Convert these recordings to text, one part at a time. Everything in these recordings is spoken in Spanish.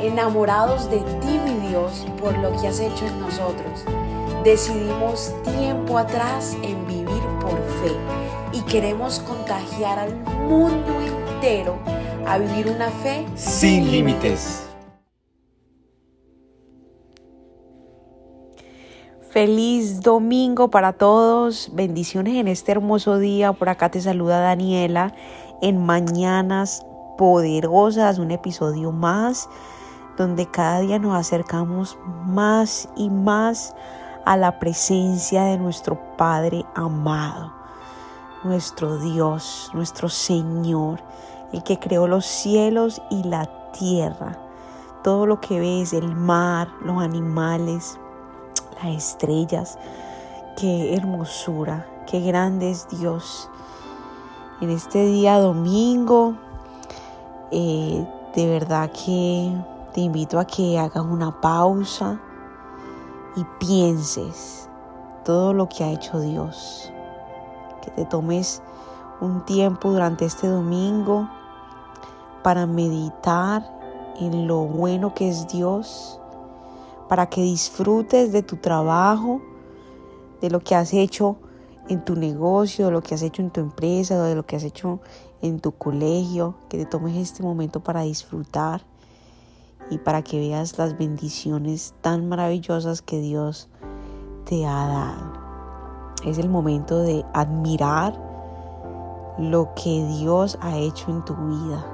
enamorados de ti, mi Dios, por lo que has hecho en nosotros. Decidimos tiempo atrás en vivir por fe y queremos contagiar al mundo entero a vivir una fe sin límites. Feliz domingo para todos, bendiciones en este hermoso día. Por acá te saluda Daniela en Mañanas Poderosas, un episodio más donde cada día nos acercamos más y más a la presencia de nuestro Padre amado, nuestro Dios, nuestro Señor, el que creó los cielos y la tierra. Todo lo que ves, el mar, los animales, las estrellas. Qué hermosura, qué grande es Dios. En este día domingo, eh, de verdad que te invito a que hagas una pausa y pienses todo lo que ha hecho Dios. Que te tomes un tiempo durante este domingo para meditar en lo bueno que es Dios para que disfrutes de tu trabajo, de lo que has hecho en tu negocio, de lo que has hecho en tu empresa, de lo que has hecho en tu colegio, que te tomes este momento para disfrutar y para que veas las bendiciones tan maravillosas que Dios te ha dado. Es el momento de admirar lo que Dios ha hecho en tu vida.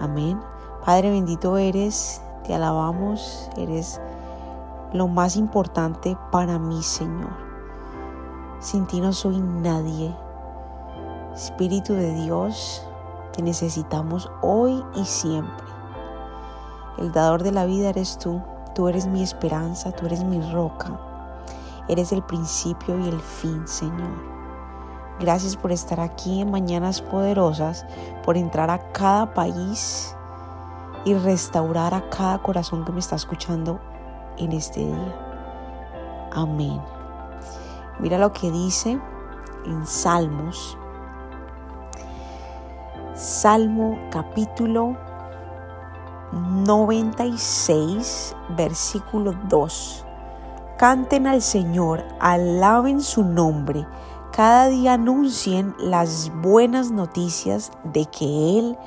Amén. Padre bendito eres, te alabamos, eres lo más importante para mí, Señor. Sin ti no soy nadie. Espíritu de Dios, te necesitamos hoy y siempre. El dador de la vida eres tú. Tú eres mi esperanza, tú eres mi roca. Eres el principio y el fin, Señor. Gracias por estar aquí en Mañanas Poderosas, por entrar a cada país y restaurar a cada corazón que me está escuchando en este día. Amén. Mira lo que dice en Salmos. Salmo capítulo 96, versículo 2. Canten al Señor, alaben su nombre, cada día anuncien las buenas noticias de que Él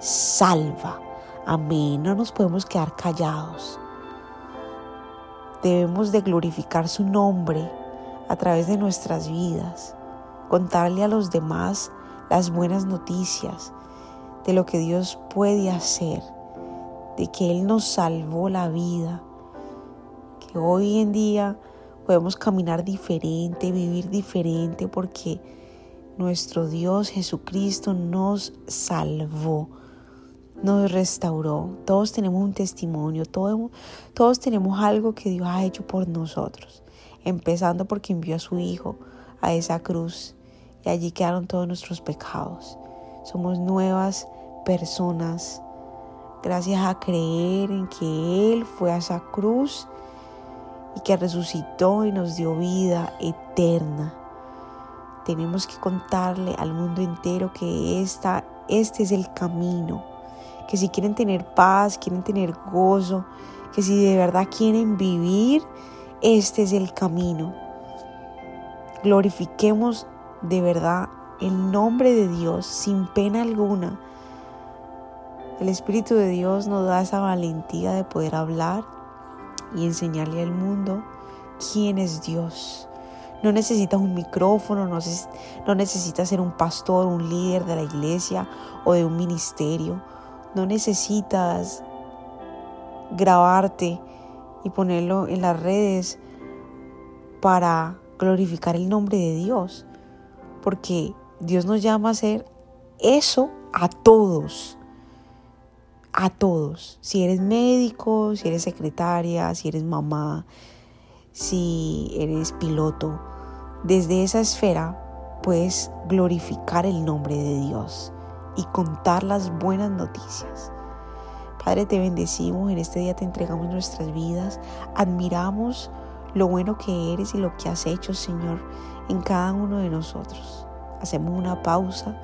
salva. Amén, no nos podemos quedar callados. Debemos de glorificar su nombre a través de nuestras vidas, contarle a los demás las buenas noticias de lo que Dios puede hacer, de que Él nos salvó la vida, que hoy en día podemos caminar diferente, vivir diferente, porque nuestro Dios Jesucristo nos salvó nos restauró. Todos tenemos un testimonio, todos, todos tenemos algo que Dios ha hecho por nosotros, empezando porque envió a su Hijo a esa cruz y allí quedaron todos nuestros pecados. Somos nuevas personas gracias a creer en que Él fue a esa cruz y que resucitó y nos dio vida eterna. Tenemos que contarle al mundo entero que esta, este es el camino que si quieren tener paz, quieren tener gozo, que si de verdad quieren vivir, este es el camino. Glorifiquemos de verdad el nombre de Dios sin pena alguna. El Espíritu de Dios nos da esa valentía de poder hablar y enseñarle al mundo quién es Dios. No necesitas un micrófono, no necesitas ser un pastor, un líder de la iglesia o de un ministerio no necesitas grabarte y ponerlo en las redes para glorificar el nombre de Dios, porque Dios nos llama a hacer eso a todos, a todos. Si eres médico, si eres secretaria, si eres mamá, si eres piloto, desde esa esfera puedes glorificar el nombre de Dios y contar las buenas noticias. Padre, te bendecimos, en este día te entregamos nuestras vidas, admiramos lo bueno que eres y lo que has hecho, Señor, en cada uno de nosotros. Hacemos una pausa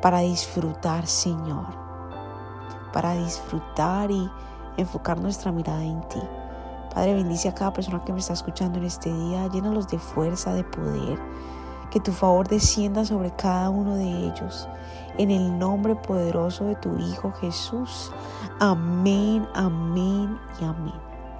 para disfrutar, Señor, para disfrutar y enfocar nuestra mirada en ti. Padre, bendice a cada persona que me está escuchando en este día, llénalos de fuerza, de poder, que tu favor descienda sobre cada uno de ellos. En el nombre poderoso de tu Hijo Jesús. Amén, amén y amén.